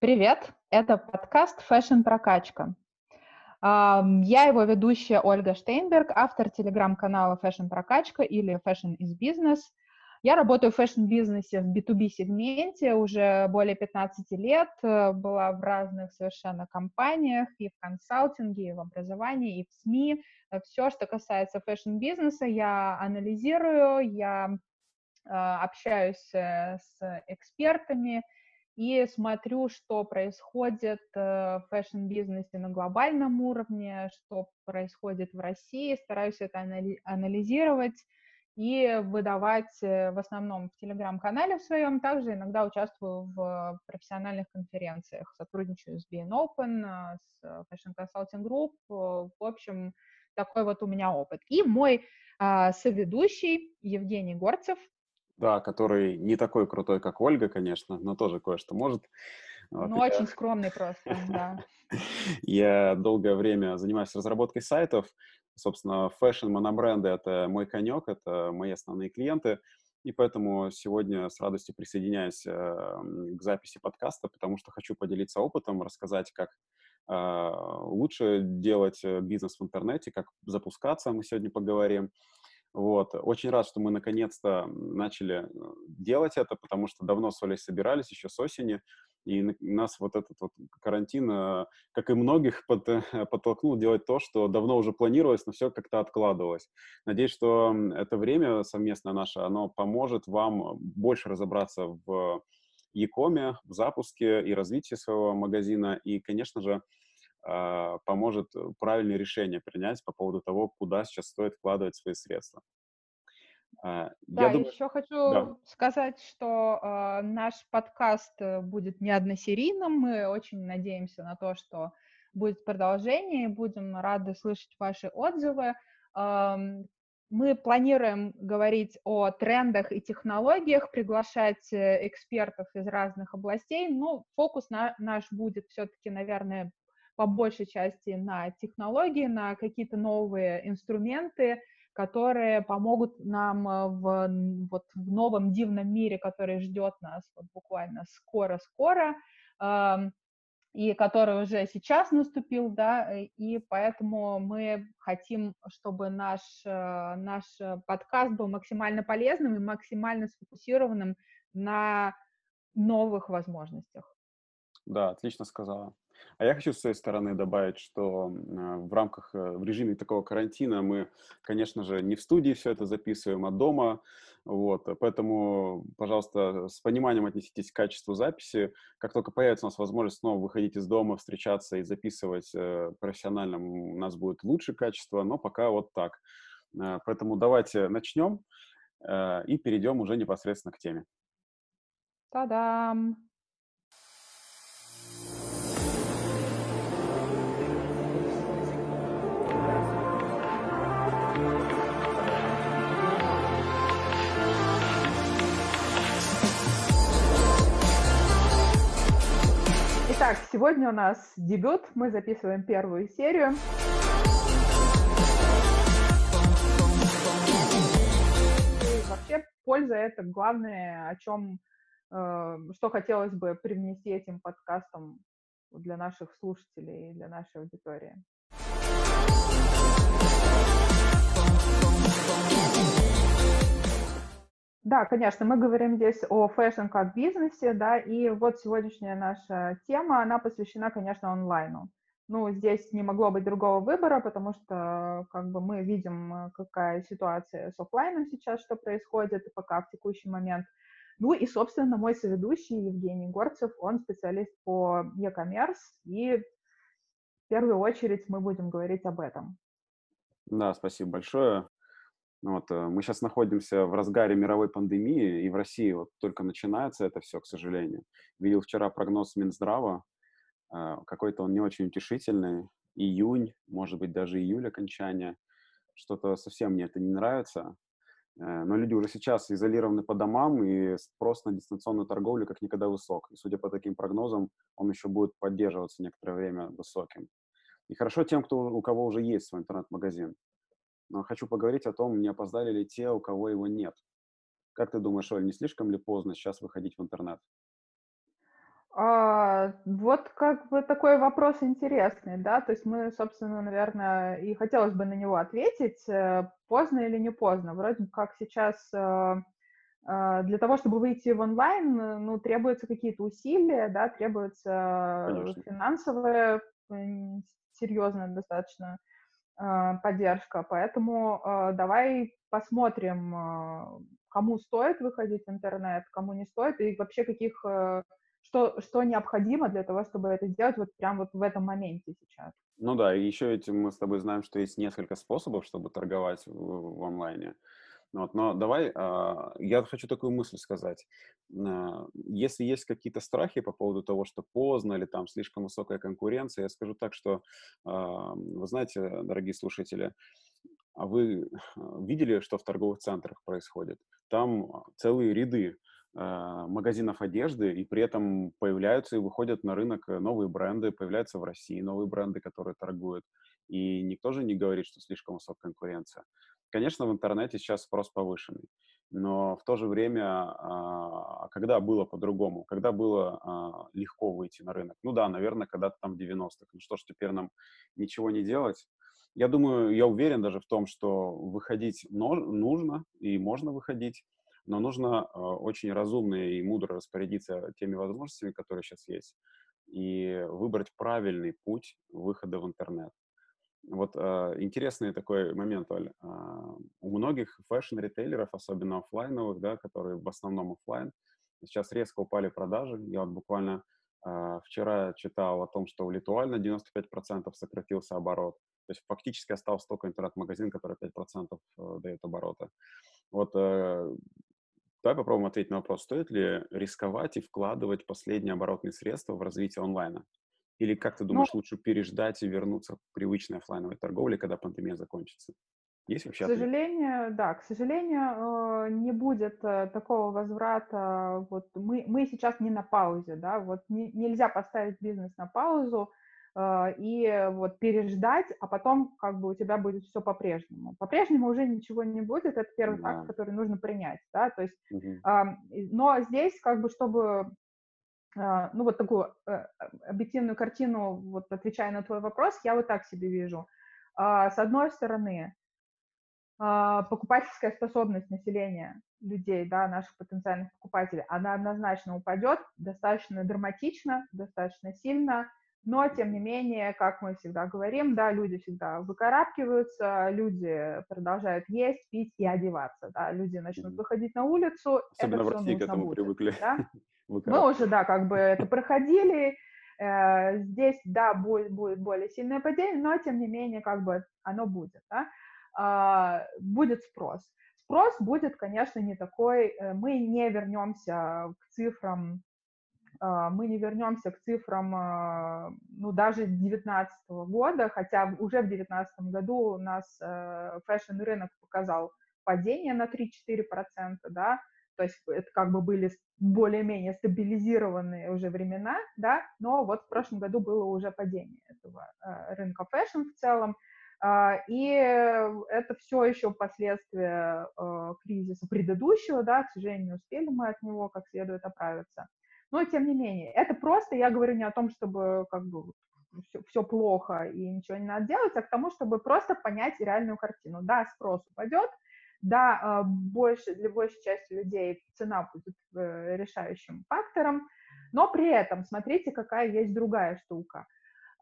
Привет, это подкаст Fashion Прокачка. Я его ведущая Ольга Штейнберг, автор телеграм-канала Fashion Прокачка или Fashion is Business. Я работаю в фэшн-бизнесе в B2B-сегменте уже более 15 лет, э, была в разных совершенно компаниях, и в консалтинге, и в образовании, и в СМИ. Э, Все, что касается фэшн-бизнеса, я анализирую, я э, общаюсь с экспертами, и смотрю, что происходит э, в фэшн-бизнесе на глобальном уровне, что происходит в России, стараюсь это анализировать и выдавать э, в основном в телеграм-канале в своем, также иногда участвую в профессиональных конференциях, сотрудничаю с BN Open, э, с Fashion Consulting Group, в общем, такой вот у меня опыт. И мой а, соведущий Евгений Горцев, да, который не такой крутой, как Ольга, конечно, но тоже кое-что может. Вот, ну, я... очень скромный просто, да. Я долгое время занимаюсь разработкой сайтов. Собственно, фэшн, монобренды — это мой конек, это мои основные клиенты. И поэтому сегодня с радостью присоединяюсь э, к записи подкаста, потому что хочу поделиться опытом, рассказать, как э, лучше делать э, бизнес в интернете, как запускаться, мы сегодня поговорим. Вот. Очень рад, что мы наконец-то начали э, делать это, потому что давно с Олей собирались, еще с осени, и нас вот этот вот карантин, э, как и многих, под, э, подтолкнул делать то, что давно уже планировалось, но все как-то откладывалось. Надеюсь, что это время совместное наше, оно поможет вам больше разобраться в Якоме, в запуске и развитии своего магазина, и, конечно же, поможет э, правильное решение принять по поводу того, куда сейчас стоит вкладывать свои средства. А, да, Я думаю... еще хочу да. сказать, что э, наш подкаст э, будет не односерийным. Мы очень надеемся на то, что будет продолжение, и будем рады слышать ваши отзывы. Э, мы планируем говорить о трендах и технологиях, приглашать экспертов из разных областей, но фокус на, наш будет все-таки, наверное, по большей части на технологии, на какие-то новые инструменты, которые помогут нам э, в, вот, в новом дивном мире, который ждет нас вот буквально скоро-скоро, э, и который уже сейчас наступил, да, и поэтому мы хотим, чтобы наш, э, наш подкаст был максимально полезным и максимально сфокусированным на новых возможностях. Да, отлично сказала. А я хочу с своей стороны добавить, что а, в рамках, э, в режиме такого карантина мы, конечно же, не в студии все это записываем, а дома. Вот, поэтому, пожалуйста, с пониманием отнеситесь к качеству записи. Как только появится у нас возможность снова выходить из дома, встречаться и записывать э, профессионально, у нас будет лучше качество, но пока вот так. Э, поэтому давайте начнем и перейдем уже непосредственно к теме. Та-дам! Сегодня у нас дебют. Мы записываем первую серию. Вообще польза это главное, о чем, э, что хотелось бы привнести этим подкастом для наших слушателей и для нашей аудитории. Да, конечно, мы говорим здесь о фэшн как бизнесе, да, и вот сегодняшняя наша тема, она посвящена, конечно, онлайну. Ну, здесь не могло быть другого выбора, потому что, как бы, мы видим, какая ситуация с офлайном сейчас, что происходит, пока в текущий момент. Ну и, собственно, мой соведущий Евгений Горцев, он специалист по e-commerce, и в первую очередь мы будем говорить об этом. Да, спасибо большое. Вот, э, мы сейчас находимся в разгаре мировой пандемии, и в России вот только начинается это все, к сожалению. Видел вчера прогноз Минздрава, э, какой-то он не очень утешительный. Июнь, может быть, даже июль окончания. Что-то совсем мне это не нравится. Э, но люди уже сейчас изолированы по домам, и спрос на дистанционную торговлю как никогда высок. И судя по таким прогнозам, он еще будет поддерживаться некоторое время высоким. И хорошо тем, кто, у кого уже есть свой интернет-магазин. Но хочу поговорить о том, не опоздали ли те, у кого его нет. Как ты думаешь, Оль, не слишком ли поздно сейчас выходить в интернет? А, вот как бы такой вопрос интересный, да, то есть мы, собственно, наверное, и хотелось бы на него ответить, э, поздно или не поздно. Вроде как сейчас э, э, для того, чтобы выйти в онлайн, ну, требуются какие-то усилия, да, требуется Конечно. финансовая, серьезная достаточно поддержка, поэтому давай посмотрим, кому стоит выходить в интернет, кому не стоит, и вообще каких что, что необходимо для того, чтобы это сделать вот прям вот в этом моменте сейчас. Ну да, еще этим мы с тобой знаем, что есть несколько способов, чтобы торговать в, в онлайне. Вот, но давай, э, я хочу такую мысль сказать. Э, если есть какие-то страхи по поводу того, что поздно или там слишком высокая конкуренция, я скажу так, что, э, вы знаете, дорогие слушатели, а вы видели, что в торговых центрах происходит? Там целые ряды а, магазинов одежды, и при этом появляются и выходят на рынок э, новые бренды, появляются в России новые бренды, которые торгуют. И никто же не говорит, что слишком высокая конкуренция. Конечно, в интернете сейчас спрос повышенный, но в то же время, а, когда было по-другому, когда было а, легко выйти на рынок? Ну да, наверное, когда-то там в 90-х. Ну что ж, теперь нам ничего не делать? Я думаю, я уверен даже в том, что выходить нужно и можно выходить но нужно очень разумно и мудро распорядиться теми возможностями, которые сейчас есть, и выбрать правильный путь выхода в интернет. Вот э, интересный такой момент, Оль. Э, у многих фэшн-ритейлеров, особенно офлайновых, да, которые в основном офлайн, сейчас резко упали продажи. Я вот буквально э, вчера читал о том, что у Л'Этуаль на 95% сократился оборот. То есть фактически остался только интернет-магазин, который 5% э, дает оборота. Вот э, Давай попробуем ответить на вопрос, стоит ли рисковать и вкладывать последние оборотные средства в развитие онлайна? Или, как ты думаешь, ну, лучше переждать и вернуться к привычной офлайновой торговле, когда пандемия закончится? Есть вообще? К сожалению, ответ? да, к сожалению, э, не будет э, такого возврата. Вот мы, мы сейчас не на паузе, да, вот не, нельзя поставить бизнес на паузу, а, и вот переждать, а потом как бы у тебя будет все по-прежнему. По-прежнему уже ничего не будет, это первый да. факт, который нужно принять, да, то есть, угу. но здесь как бы, чтобы, ну вот такую э, объективную картину, вот отвечая на твой вопрос, я вот так себе вижу. С одной стороны, покупательская способность населения людей, да, наших потенциальных покупателей, она однозначно упадет достаточно драматично, достаточно сильно, но, тем не менее, как мы всегда говорим, да, люди всегда выкарабкиваются, люди продолжают есть, пить и одеваться, да, люди начнут выходить на улицу. Особенно это в России к этому будет, привыкли. Да? Мы уже, да, как бы это проходили, э, здесь, да, будет, будет более сильное падение, но, тем не менее, как бы оно будет, да, а, будет спрос. Спрос будет, конечно, не такой, э, мы не вернемся к цифрам мы не вернемся к цифрам, а, ну, даже 2019 года, хотя уже в 2019 году у нас э, фэшн-рынок показал падение на 3-4%, да, то есть это как бы были более-менее стабилизированные уже времена, да, но вот в прошлом году было уже падение этого э, рынка фэшн в целом, а, и это все еще последствия э, кризиса предыдущего, да, к сожалению, не успели мы от него как следует оправиться. Но тем не менее, это просто, я говорю не о том, чтобы как бы все, все плохо и ничего не надо делать, а к тому, чтобы просто понять реальную картину. Да, спрос упадет, да, а, больше, для большей части людей цена будет э, решающим фактором, но при этом смотрите, какая есть другая штука.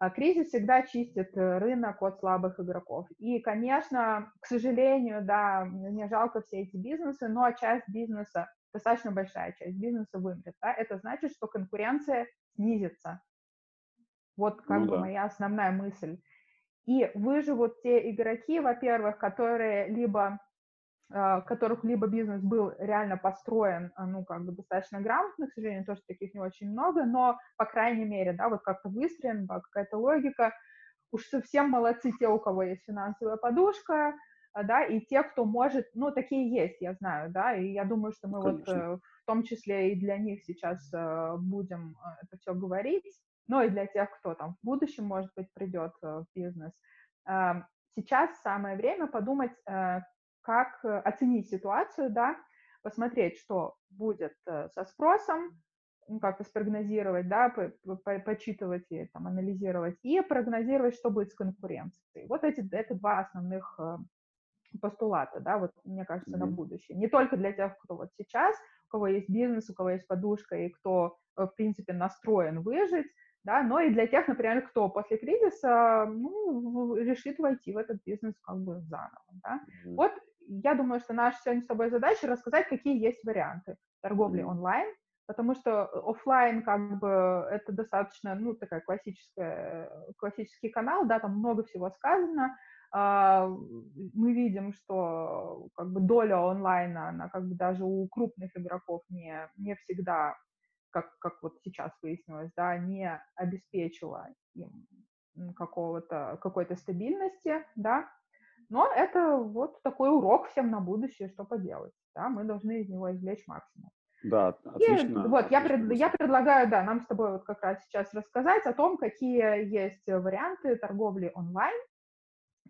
А, кризис всегда чистит э, рынок от слабых игроков. И, конечно, к сожалению, да, мне жалко все эти бизнесы, но часть бизнеса достаточно большая часть бизнеса вымрет, да, это значит, что конкуренция снизится. Вот как ну, бы да. моя основная мысль. И выживут те игроки, во-первых, которые либо а, которых либо бизнес был реально построен, а, ну, как бы достаточно грамотно, к сожалению, тоже таких не очень много, но, по крайней мере, да, вот как-то выстроен, какая-то логика. Уж совсем молодцы те, у кого есть финансовая подушка, да, и те, кто может, ну, такие есть, я знаю, да, и я думаю, что мы Конечно. вот э, в том числе и для них сейчас э, будем э, это все говорить, но и для тех, кто там в будущем, может быть, придет в бизнес. Сейчас самое время подумать, как оценить ситуацию, да, посмотреть, что будет со спросом, ну, как-то спрогнозировать, да, по, по, почитывать и там, анализировать, и прогнозировать, что будет с конкуренцией. Вот эти, это два основных э, постулата, да, вот мне кажется, mm-hmm. на будущее. Не только для тех, кто вот сейчас, у кого есть бизнес, у кого есть подушка и кто, э, в принципе, настроен выжить, да, но и для тех, например, кто после кризиса, ну, решит войти в этот бизнес как бы заново, да. Mm-hmm. Вот я думаю, что наша сегодня с тобой задача рассказать, какие есть варианты торговли mm-hmm. онлайн, потому что офлайн как бы это достаточно, ну, такая классическая, классический канал, да, там много всего сказано, мы видим, что как бы доля онлайна, она как бы даже у крупных игроков не, не всегда, как, как вот сейчас выяснилось, да, не обеспечила им какого-то, какой-то стабильности, да, но это вот такой урок всем на будущее, что поделать, да, мы должны из него извлечь максимум. Да, отлично. И, вот, я, пред, я предлагаю, да, нам с тобой вот как раз сейчас рассказать о том, какие есть варианты торговли онлайн,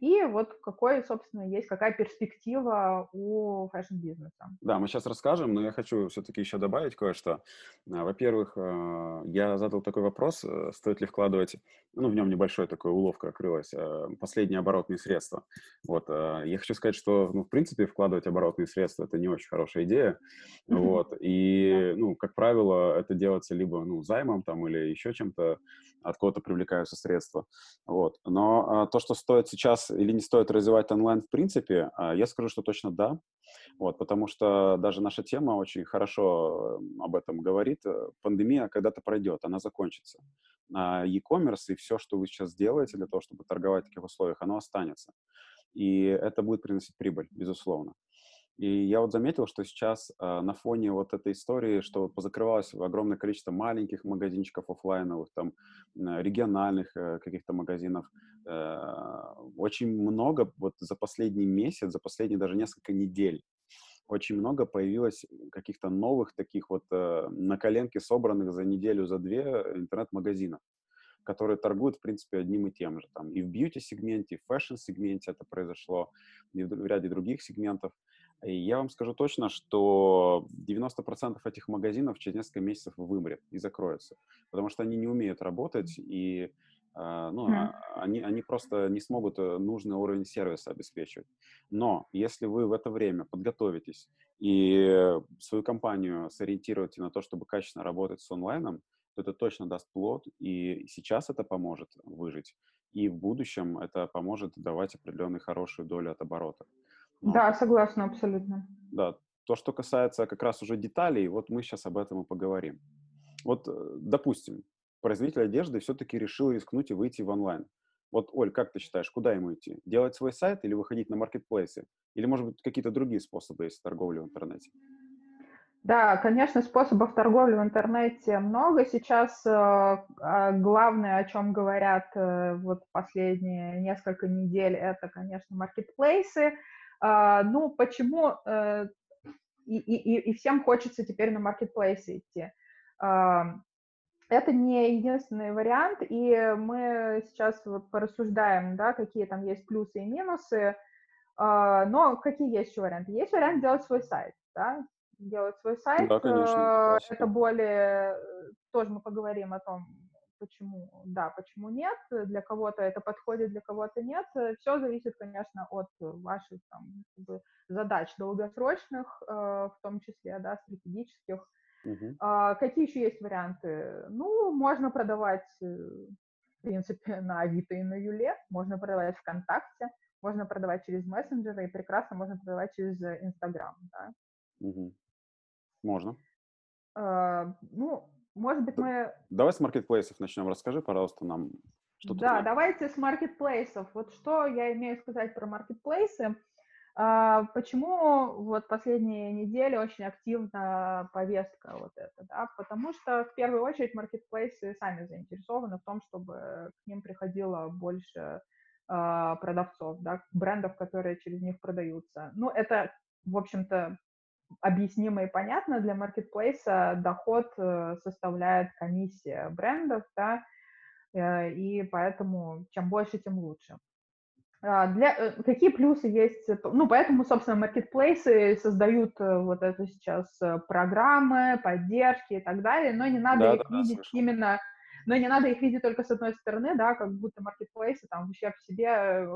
и вот какой, собственно, есть, какая перспектива у фэшн-бизнеса. Да, мы сейчас расскажем, но я хочу все-таки еще добавить кое-что. А, во-первых, а, я задал такой вопрос, э, стоит ли вкладывать, ну, в нем небольшое такое уловка открылась, а, последние оборотные средства. Вот, я хочу сказать, что, ну, в принципе, вкладывать оборотные средства – это не очень хорошая идея, вот, и, ну, как правило, это делается либо, ну, займом там или еще чем-то, от кого-то привлекаются средства, вот. Но то, что стоит сейчас или не стоит развивать онлайн в принципе, а, я скажу, что точно да. Вот, потому что даже наша тема очень хорошо об этом говорит. Э, пандемия когда-то пройдет, она закончится. А e-commerce и все, что вы сейчас делаете для того, чтобы торговать в таких условиях, оно останется. И это будет приносить прибыль, безусловно. И я вот заметил, что сейчас э, на фоне вот этой истории, что позакрывалось огромное количество маленьких магазинчиков офлайновых, там э, региональных э, каких-то магазинов, э, очень много вот за последний месяц, за последние даже несколько недель очень много появилось каких-то новых таких вот э, на коленке собранных за неделю, за две интернет-магазинов, которые торгуют, в принципе, одним и тем же. Там и в бьюти-сегменте, и в фэшн-сегменте это произошло, и в ряде других сегментов. И я вам скажу точно, что 90% этих магазинов через несколько месяцев вымрет и закроются, потому что они не умеют работать, и Uh, ну, mm. они, они просто не смогут э, нужный уровень сервиса обеспечивать. Но если вы в это время подготовитесь и свою компанию сориентируете на то, чтобы качественно работать с онлайном, то это точно даст плод, и сейчас это поможет выжить, и в будущем это поможет давать определенную хорошую долю от оборота. Да, согласна абсолютно. Да, то, что касается как раз уже деталей, вот мы сейчас об этом и поговорим. Вот, э, допустим, производитель одежды все-таки решил рискнуть и выйти в онлайн. Вот, Оль, как ты считаешь, куда ему идти? Делать свой сайт или выходить на маркетплейсы? Или, может быть, какие-то другие способы есть торговли в интернете? Да, конечно, способов торговли в интернете много. Сейчас э, а, главное, о чем говорят э, вот последние несколько недель, это, конечно, маркетплейсы. А, ну, почему э, и, и, и всем хочется теперь на маркетплейсы идти? А, это не единственный вариант, и мы сейчас порассуждаем, да, какие там есть плюсы и минусы, а, но какие есть еще варианты? Есть вариант делать свой сайт, да, делать свой сайт. Да, конечно. Это более, тоже мы поговорим о том, почему да, почему нет, для кого-то это подходит, для кого-то нет. Все зависит, конечно, от ваших там, как бы, задач долгосрочных, э, в том числе, да, стратегических. А, какие еще есть варианты? Ну, можно продавать, э, в принципе, на Авито и на Юле, можно продавать ВКонтакте, можно продавать через мессенджеры, и прекрасно можно продавать через Инстаграм, да. Uh-huh. Можно. А, ну, может быть, мы... Давай с маркетплейсов начнем. Расскажи, пожалуйста, нам что Да, знаешь. давайте с маркетплейсов. Вот что я имею сказать про маркетплейсы. А, почему вот последние недели очень активна повестка вот эта, да? Потому что в первую очередь маркетплейсы сами заинтересованы в том, чтобы к ним приходило больше а, продавцов, да, брендов, которые через них продаются. Ну, это, в общем-то, объяснимо и понятно, для маркетплейса доход э, составляет комиссия брендов, да, э, и поэтому чем больше, тем лучше. А, для, э, какие плюсы есть? Ну, поэтому, собственно, маркетплейсы создают вот это сейчас программы, поддержки и так далее, но не надо да, их да, видеть да, именно, но не надо их видеть только с одной стороны, да, как будто маркетплейсы там в ущерб себе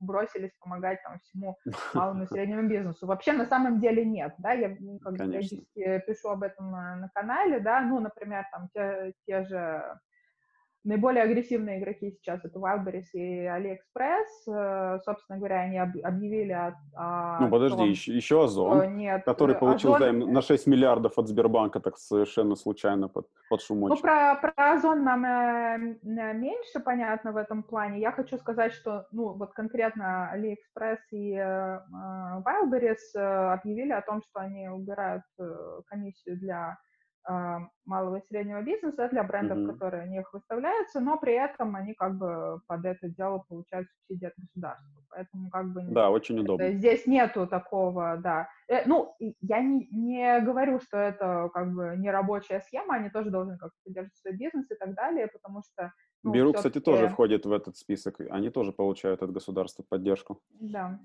бросились помогать там всему малому и среднему бизнесу. Вообще, на самом деле нет, да, я как пишу об этом на канале, да, ну, например, там те, те же Наиболее агрессивные игроки сейчас это Wildberries и AliExpress. Э, собственно говоря, они объявили о... о ну, подожди, том, еще, еще Озон, нет, который получил Озон... займ на 6 миллиардов от Сбербанка так совершенно случайно под, под шумочек. Ну, про, про Озон нам э, меньше понятно в этом плане. Я хочу сказать, что, ну, вот конкретно AliExpress и э, Wildberries э, объявили о том, что они убирают э, комиссию для малого и среднего бизнеса для брендов, mm-hmm. которые у них выставляются, но при этом они как бы под это дело получают субсидии от государства. Поэтому как бы... Да, очень удобно. Здесь нету такого, да. Э, ну, я не, не говорю, что это как бы не рабочая схема, они тоже должны как-то поддерживать свой бизнес и так далее, потому что... Ну, Беру, кстати, тоже входит в этот список, они тоже получают от государства поддержку. Да.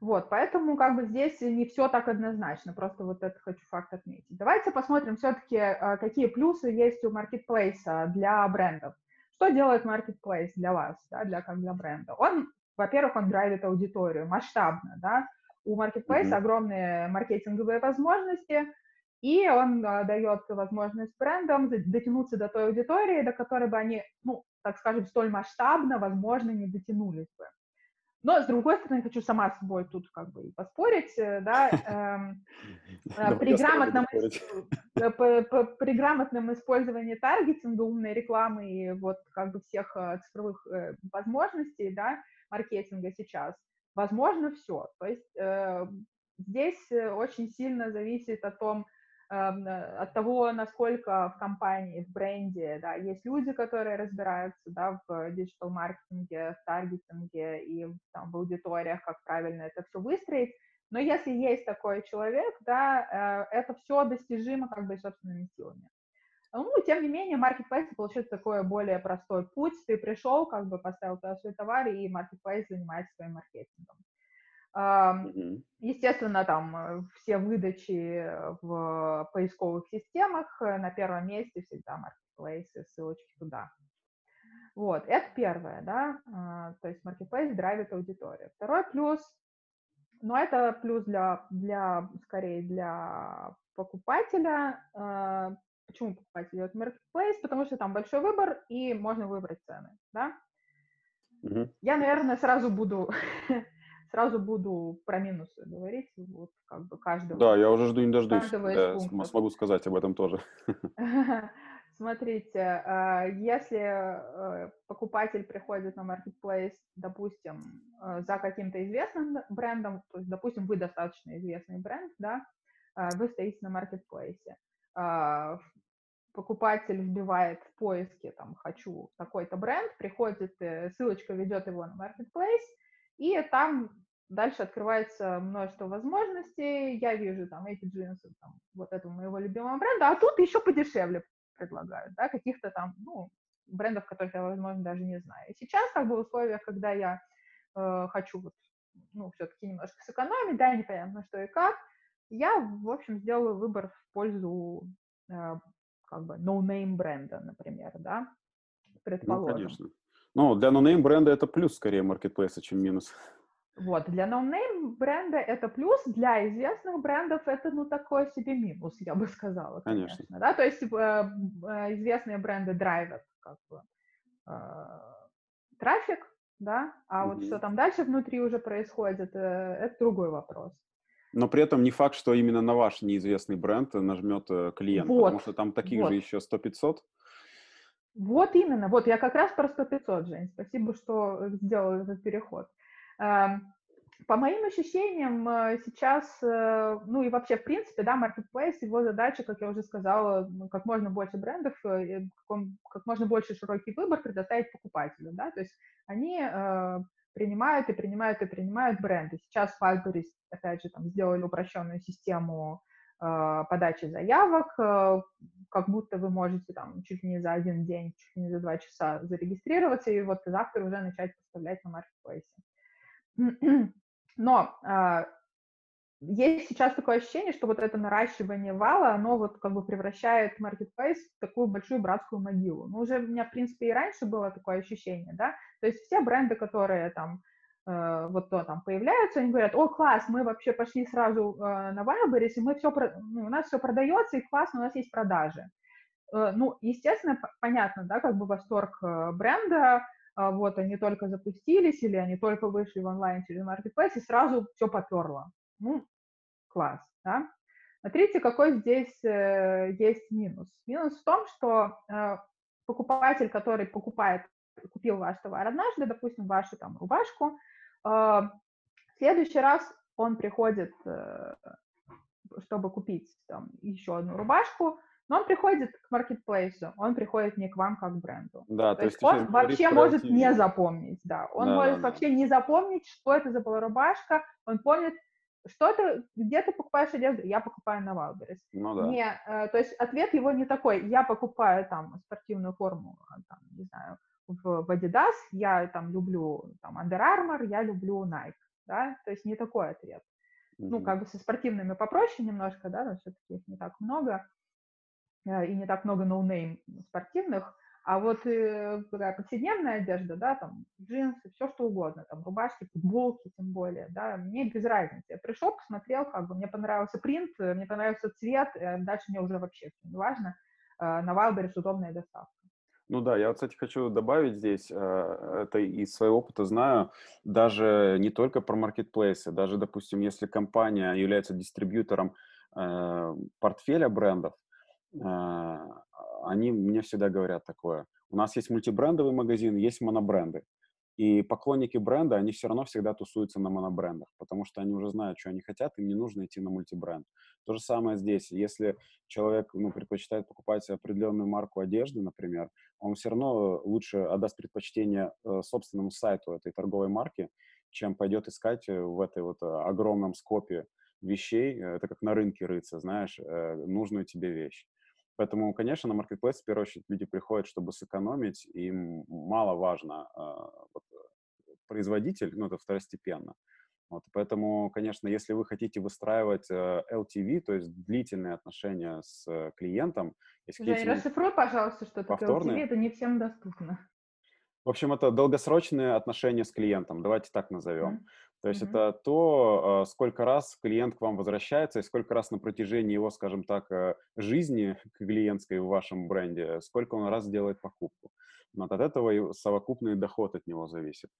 Вот, поэтому как бы здесь не все так однозначно, просто вот это хочу факт отметить. Давайте посмотрим все-таки, э, какие плюсы есть у маркетплейса для брендов. Что делает маркетплейс для вас, да, для, как для бренда? Он, во-первых, он драйвит аудиторию масштабно, да, у маркетплейса mm-hmm. огромные маркетинговые возможности, и он а, дает возможность брендам дотянуться до той аудитории, до которой бы они, ну, так скажем, столь масштабно, возможно, не дотянулись бы. Но, с другой стороны, хочу сама с собой тут как бы поспорить, э, да, эм, э, при, грамотном, э, при грамотном использовании таргетинга, умной рекламы и вот как бы всех цифровых возможностей, да, маркетинга сейчас, возможно все. То есть здесь очень сильно зависит о том, э, от того, насколько в компании, в бренде, да, есть люди, которые разбираются, да, в диджитал-маркетинге, в таргетинге и там, в аудиториях, как правильно это все выстроить. Но если есть такой человек, да, э, это все достижимо как бы собственными силами. Ну, тем не менее, маркетплейс получает такой более простой путь. Ты пришел, как бы поставил туда свой товар, и маркетплейс занимается своим маркетингом. Естественно, там э, все выдачи в поисковых системах э, на первом месте всегда маркетплейсы, ссылочки туда. Вот, это первое, да, а, то есть маркетплейс драйвит аудиторию. Второй плюс, но это плюс для, для скорее для покупателя. А, почему покупатель делает маркетплейс? Потому что там большой выбор и можно выбрать цены, да. Mm-hmm. Я, наверное, сразу буду сразу буду про минусы говорить, вот как бы каждого. Да, я уже жду не дождусь, да, смогу сказать об этом тоже. Смотрите, а, если э, покупатель приходит на marketplace, допустим, э, за каким-то известным брендом, то есть, допустим, вы достаточно известный бренд, да, а, вы стоите на маркетплейсе, а, покупатель вбивает в поиске, там, хочу такой-то бренд, приходит, э, ссылочка ведет его на marketplace, и там Дальше открывается множество возможностей. Я вижу там эти джинсы, там, вот этого моего любимого бренда, а тут еще подешевле предлагают, да, каких-то там, ну, брендов, которых я, возможно, даже не знаю. И сейчас, как бы, в условиях, когда я э, хочу вот, ну, все-таки немножко сэкономить, да, непонятно что и как, я, в общем, сделаю выбор в пользу, э, как бы, no-name бренда, например, да, ну, предположим. Ну, конечно. Ну, для no-name бренда это плюс, скорее, маркетплейса, чем минус. Вот, для no-name бренда это плюс, для известных брендов это, ну, такой себе минус, я бы сказала, конечно. конечно. Да? То есть э, э, известные бренды драйвят как бы э, трафик, да, а mm-hmm. вот что там дальше внутри уже происходит, э, это другой вопрос. Но при этом не факт, что именно на ваш неизвестный бренд нажмет э, клиент, вот. потому что там таких вот. же еще 100-500. Вот именно, вот я как раз про 100-500, Жень, спасибо, что сделал этот переход. Эм, по моим ощущениям, э, сейчас, э, ну и вообще, в принципе, да, Marketplace, его задача, как я уже сказала, ну, как можно больше брендов, э, как, можно больше широкий выбор предоставить покупателю, да, то есть они принимают и принимают и принимают бренды. Сейчас Wildberries, опять же, там сделали упрощенную систему подачи заявок, как будто вы можете там чуть не за один день, чуть не за два часа зарегистрироваться и вот завтра уже начать поставлять на Marketplace. Но а, есть сейчас такое ощущение, что вот это наращивание вала, оно вот как бы превращает Marketplace в такую большую братскую могилу. Ну, уже у меня, в принципе, и раньше было такое ощущение, да, то есть все бренды, которые там э, вот то там появляются, они говорят, о, класс, мы вообще пошли сразу э, на Wildberries, и мы все, ну, у нас все продается, и классно, у нас есть продажи. Э, ну, естественно, понятно, да, как бы восторг э, бренда, э, вот они только запустились или они только вышли в онлайн через Marketplace, и сразу все поперло. Ну, класс, да. Смотрите, какой здесь э, есть минус. Минус в том, что э, покупатель, который покупает, купил ваш товар однажды, допустим, вашу там рубашку, э, в следующий раз он приходит, э, чтобы купить там еще одну рубашку, но он приходит к маркетплейсу, он приходит не к вам как бренду. Да, то, то есть, он вообще может не запомнить, да, он да, может да, вообще не запомнить, что это за была рубашка, он помнит, что-то, где ты покупаешь одежду, я покупаю на Wildberries. Ну да. Не, э, то есть ответ его не такой, я покупаю там спортивную форму, а, там, не знаю, в, в Adidas, я там люблю там Under Armour, я люблю Nike, да, то есть не такой ответ. Mm-hmm. Ну, как бы со спортивными попроще немножко, да, но все-таки их не так много, э, и не так много no name спортивных, а вот э, повседневная одежда, да, там джинсы, все что угодно, там рубашки, футболки тем более, да, мне без разницы. Я пришел, посмотрел, как бы мне понравился принт, э, мне понравился цвет, э, дальше мне уже вообще не важно. Э, на Wildberries удобная доставка. Ну да, я, кстати, хочу добавить здесь, э, это из своего опыта знаю, даже не только про маркетплейсы, даже, допустим, если компания является дистрибьютором э, портфеля брендов, они мне всегда говорят такое. У нас есть мультибрендовый магазин, есть монобренды. И поклонники бренда, они все равно всегда тусуются на монобрендах, потому что они уже знают, что они хотят, им не нужно идти на мультибренд. То же самое здесь. Если человек ну, предпочитает покупать определенную марку одежды, например, он все равно лучше отдаст предпочтение э, собственному сайту этой торговой марки, чем пойдет искать э, в этой вот э, огромном скопе вещей. Это как на рынке рыться, знаешь, нужную тебе вещь. Поэтому, конечно, на Marketplace в первую очередь люди приходят, чтобы сэкономить, им мало важно э, вот, производитель, ну, это второстепенно. Вот, поэтому, конечно, если вы хотите выстраивать э, LTV, то есть длительные отношения с э, клиентом... Жень, расшифруй, пожалуйста, что такое LTV, это не всем доступно. В общем, это долгосрочные отношения с клиентом, давайте так назовем. То есть mm-hmm. это то, а, сколько раз клиент к вам возвращается и сколько раз на протяжении его, скажем так, э, жизни клиентской в вашем бренде, сколько он раз делает покупку. Вот от этого совокупный доход от него зависит.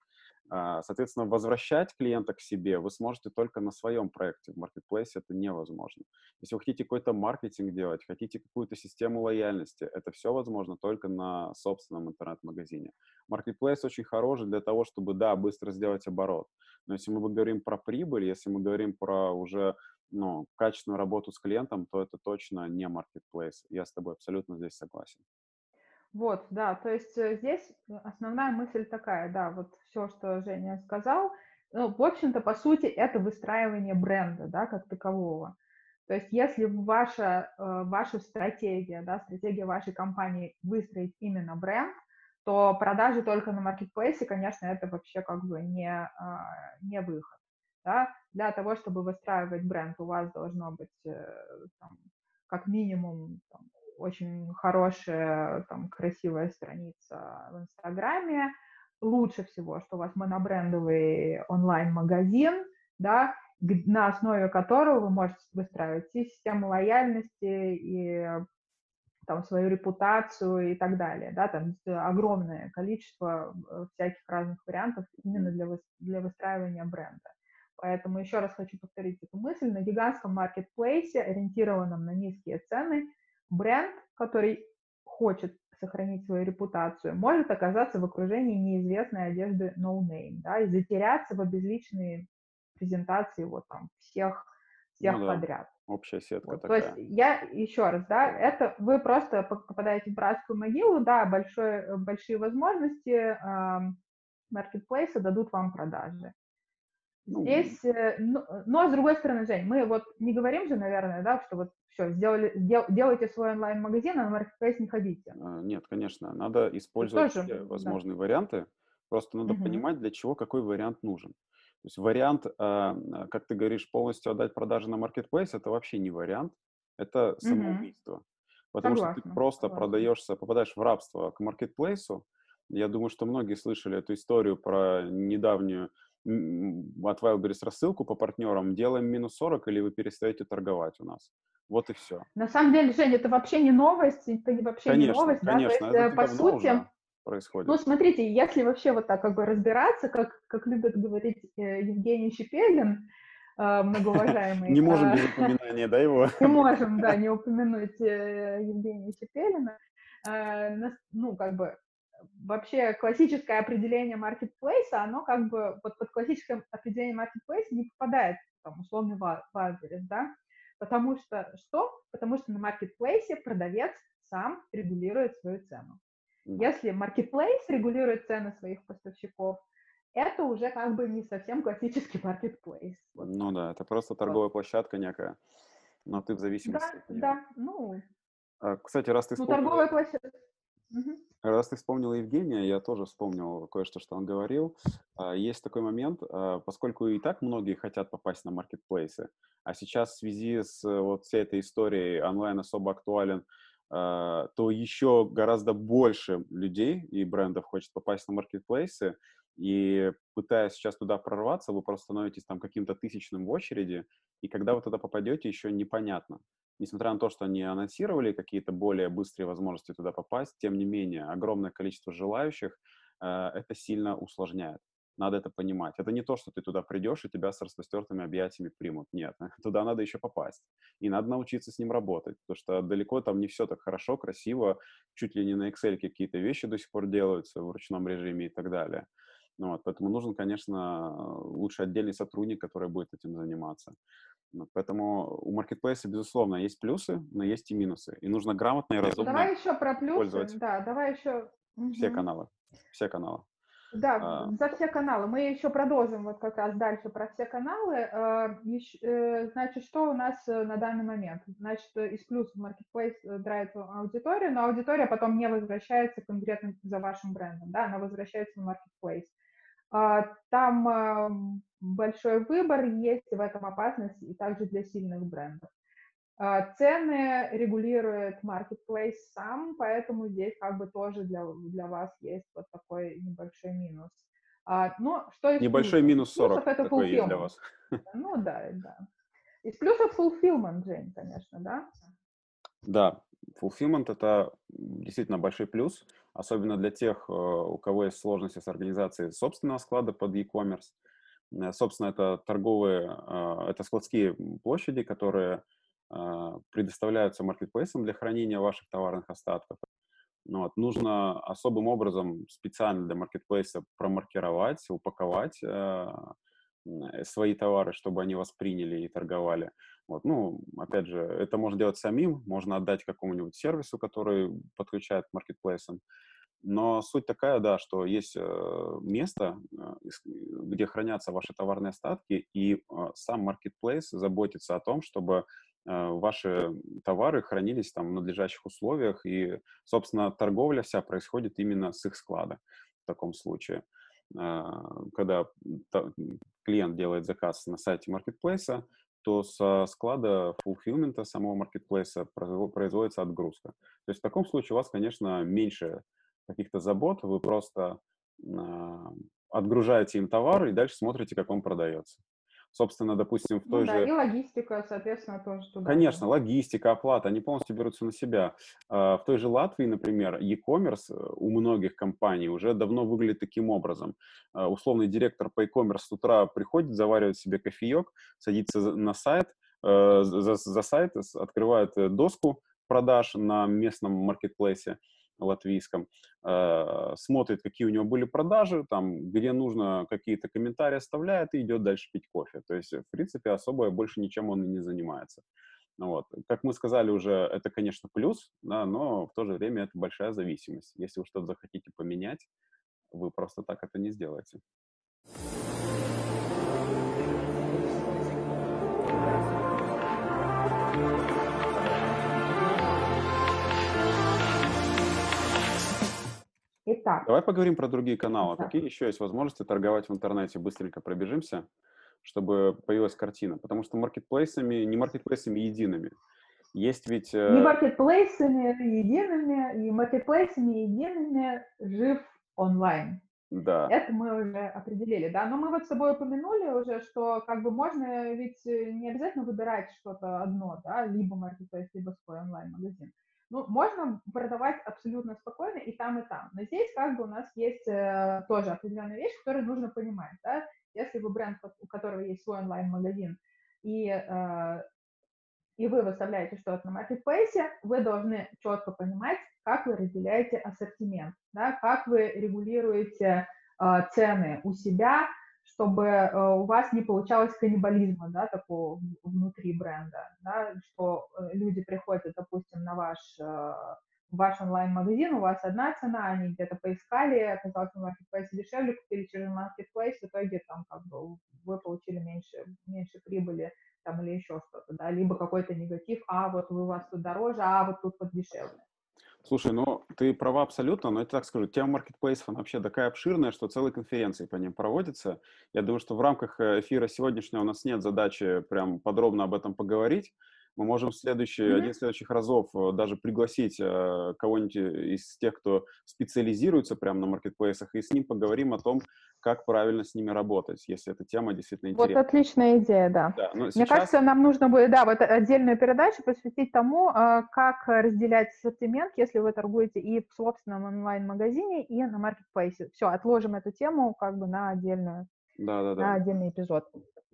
А, соответственно, возвращать клиента к себе вы сможете только на своем проекте. В Marketplace это невозможно. Если вы хотите какой-то маркетинг делать, хотите какую-то систему лояльности, это все возможно только на собственном интернет-магазине. Marketplace очень хороший для того, чтобы, да, быстро сделать оборот. Но если мы говорим про прибыль, если мы говорим про уже ну, качественную работу с клиентом, то это точно не Marketplace. Я с тобой абсолютно здесь согласен. Вот, да, то есть э, здесь основная мысль такая, да, вот все, что Женя сказал, ну, в общем-то, по сути, это выстраивание бренда, да, как такового. То есть если ваша, э, ваша стратегия, да, стратегия вашей компании выстроить именно бренд, то продажи только на маркетплейсе, конечно, это вообще как бы не, не выход. Да? Для того, чтобы выстраивать бренд, у вас должно быть э, там, как минимум там, очень хорошая, там, красивая страница в Инстаграме. Лучше всего, что у вас монобрендовый онлайн-магазин, да, на основе которого вы можете выстраивать и систему лояльности, и там свою репутацию и так далее, да, там огромное количество э, всяких разных вариантов именно для, для выстраивания бренда. Поэтому еще раз хочу повторить эту мысль. На гигантском маркетплейсе, ориентированном на низкие цены, бренд, который хочет сохранить свою репутацию, может оказаться в окружении неизвестной одежды no name, да, и затеряться в обезличенной презентации вот там всех, всех ну, да. подряд. Общая сетка вот. такая. То есть я еще раз, да, это вы просто попадаете в братскую могилу, да, большой, большие возможности э, маркетплейса дадут вам продажи. Ну, Здесь, э, ну, но с другой стороны, Жень, мы вот не говорим же, наверное, да, что вот все, сделали, дел, делайте свой онлайн-магазин, а на маркетплейс не ходите. А, нет, конечно, надо использовать тоже, все возможные да. варианты, просто надо угу. понимать, для чего какой вариант нужен. То есть вариант, а, как ты говоришь, полностью отдать продажи на marketplace, это вообще не вариант, это самоубийство. Mm-hmm. Потому Согласна. что ты просто Согласна. продаешься, попадаешь в рабство к маркетплейсу. Я думаю, что многие слышали эту историю про недавнюю от Wildberries рассылку по партнерам, делаем минус 40 или вы перестаете торговать у нас. Вот и все. На самом деле, Женя, это вообще не новость, это вообще конечно, не новость. Конечно, да? То есть, это по сути, происходит. Ну, смотрите, если вообще вот так как бы разбираться, как, как любит говорить э, Евгений Щепелин, э, многоуважаемый. Не можем без упоминания, да, его? Не можем, да, не упомянуть э, Евгения Щепелина. Ну, как бы, вообще классическое определение маркетплейса, оно как бы вот под классическое определение маркетплейса не попадает, там, условный Wildberries, да, потому что что? Потому что на маркетплейсе продавец сам регулирует свою цену. Если маркетплейс регулирует цены своих поставщиков, это уже как бы не совсем классический маркетплейс. Вот. Ну да, это просто торговая вот. площадка некая, но ты в зависимости да, от нее. Да, ну... А, кстати, раз ты ну, торговая площадка... Угу. Раз ты вспомнила Евгения, я тоже вспомнил кое-что, что он говорил. А, есть такой момент, а, поскольку и так многие хотят попасть на маркетплейсы, а сейчас в связи с вот всей этой историей онлайн особо актуален а, то еще гораздо больше людей и брендов хочет попасть на маркетплейсы, и пытаясь сейчас туда прорваться, вы просто становитесь там каким-то тысячным в очереди, и когда вы туда попадете, еще непонятно. Несмотря на то, что они анонсировали какие-то более быстрые возможности туда попасть, тем не менее, огромное количество желающих э, это сильно усложняет. Надо это понимать. Это не то, что ты туда придешь и тебя с распростертыми объятиями примут. Нет, туда надо еще попасть. И надо научиться с ним работать, потому что далеко там не все так хорошо, красиво, чуть ли не на Excel какие-то вещи до сих пор делаются в ручном режиме и так далее. Ну, вот, поэтому нужен, конечно, лучше отдельный сотрудник, который будет этим заниматься. Поэтому у маркетплейса, безусловно, есть плюсы, но есть и минусы. И нужно грамотно и разумно Давай еще про плюсы. Да, давай еще... Все каналы. Все каналы. Да, а... за все каналы. Мы еще продолжим вот как раз дальше про все каналы. А, э, значит, что у нас э, на данный момент? Значит, из плюсов Marketplace э, драйвит аудиторию, но аудитория потом не возвращается конкретно за вашим брендом, да, она возвращается в Marketplace. А, там большой выбор есть, в этом опасность и также для сильных брендов. А, цены регулирует marketplace сам, поэтому здесь как бы тоже для, для вас есть вот такой небольшой минус. А, но что из Небольшой плюсов? минус 40 плюсов это такой есть для вас. Ну да, да. Из плюсов fulfillment, Жень, конечно, да? Да, fulfillment это действительно большой плюс, особенно для тех, э, у кого есть сложности с организацией собственного склада под e-commerce. Э, собственно, это торговые, э, это складские площади, которые а, предоставляются маркетплейсом для хранения ваших товарных остатков. Ну, вот, нужно особым образом специально для маркетплейса промаркировать, упаковать э, свои товары, чтобы они восприняли и торговали. Вот, ну, опять же, это можно делать самим, можно отдать какому-нибудь сервису, который подключает к маркетплейсам. Но суть такая, да, что есть э, место, э, где хранятся ваши товарные остатки, и э, сам маркетплейс заботится о том, чтобы Э, ваши товары хранились там в надлежащих условиях, и, собственно, торговля вся происходит именно с их склада в таком случае. А, когда клиент делает заказ на сайте маркетплейса, то со склада фулфилмента самого маркетплейса производится отгрузка. То есть в таком случае у вас, конечно, меньше каких-то забот, вы просто а, отгружаете им товар и дальше смотрите, как он продается. Собственно, допустим, в той ну, же... Да, и логистика, соответственно, тоже туда. Конечно, логистика, оплата, они полностью берутся на себя. А, в той же Латвии, например, e-commerce э, у многих компаний уже давно выглядит таким образом. А, условный директор по e-commerce с утра приходит, заваривает себе кофеек, садится на сайт, э, за, за сайт, открывает э, доску продаж на местном маркетплейсе, латвийском, э, смотрит, какие у него были продажи, там, где нужно, какие-то комментарии оставляет и идет дальше пить кофе. То есть, в принципе, особо больше ничем он и не занимается. Ну, вот. Как мы сказали уже, это, конечно, плюс, да, но в то же время это большая зависимость. Если вы что-то захотите поменять, вы просто так это не сделаете. Итак. Давай поговорим про другие каналы. Да. Какие еще есть возможности торговать в интернете? Быстренько пробежимся, чтобы появилась картина. Потому что маркетплейсами, не маркетплейсами едиными. Есть ведь... Э, не маркетплейсами едиными, и маркетплейсами едиными жив онлайн. Да. Это мы уже определили, да. Но мы вот с тобой упомянули уже, что как бы можно ведь э, не обязательно выбирать что-то одно, да, либо маркетплейс, либо свой онлайн-магазин. Ну, можно продавать абсолютно спокойно и там, и там. Но здесь как бы у нас есть э, тоже определенная вещь, которую нужно понимать, да. Если вы бренд, у которого есть свой онлайн-магазин, и, э, и вы выставляете что-то на маркетплейсе, вы должны четко понимать, как вы разделяете ассортимент, да, как вы регулируете э, цены у себя, чтобы э, у вас не получалось каннибализма, да, такого внутри бренда, да, что э, люди приходят, допустим, на ваш, э, ваш онлайн-магазин, у вас одна цена, они где-то поискали, оказалось на маркетплейсе дешевле, купили через маркетплейс, в итоге там как бы вы получили меньше, меньше прибыли там или еще что-то, да, либо какой-то негатив, а вот вы у вас тут дороже, а вот тут подешевле. Слушай, ну ты права абсолютно, но я так скажу, тема маркетплейсов, она вообще такая обширная, что целые конференции по ним проводятся. Я думаю, что в рамках э, эфира сегодняшнего у нас нет задачи прям подробно об этом поговорить, мы можем в следующий, mm-hmm. один из следующих разов э, даже пригласить э, кого-нибудь из тех, кто специализируется прямо на маркетплейсах, и с ним поговорим о том, как правильно с ними работать, если эта тема действительно интересна. Вот отличная идея, да. да но сейчас... Мне кажется, нам нужно будет, да, вот отдельную передачу посвятить тому, э, как разделять ассортимент, если вы торгуете и в собственном онлайн-магазине, и на маркетплейсе. Все, отложим эту тему как бы на отдельную да, да, да. на отдельный эпизод.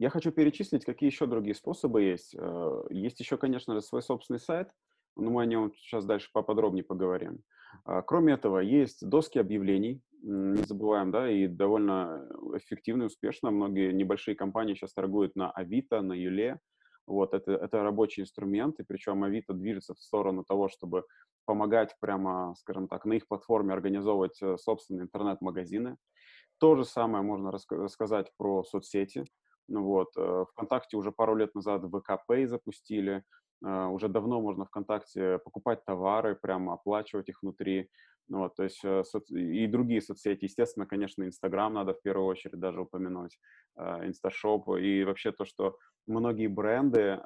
Я хочу перечислить, какие еще другие способы есть. Э, есть еще, конечно же, свой собственный сайт, но мы о нем сейчас дальше поподробнее поговорим. А, кроме этого, есть доски объявлений, не забываем, да, и довольно эффективно и успешно. Многие небольшие компании сейчас торгуют на Авито, на Юле. Вот, это, это рабочий инструмент, и причем Авито движется в сторону того, чтобы помогать прямо, скажем так, на их платформе организовывать э, собственные интернет-магазины. То же самое можно рассказать про соцсети. Вот, э, ВКонтакте уже пару лет назад ВКП запустили, э, уже давно можно ВКонтакте покупать товары, прямо оплачивать их внутри. Ну вот, то есть э, и другие соцсети, естественно, конечно, Инстаграм надо в первую очередь даже упомянуть, Инсташоп, и вообще то, что многие бренды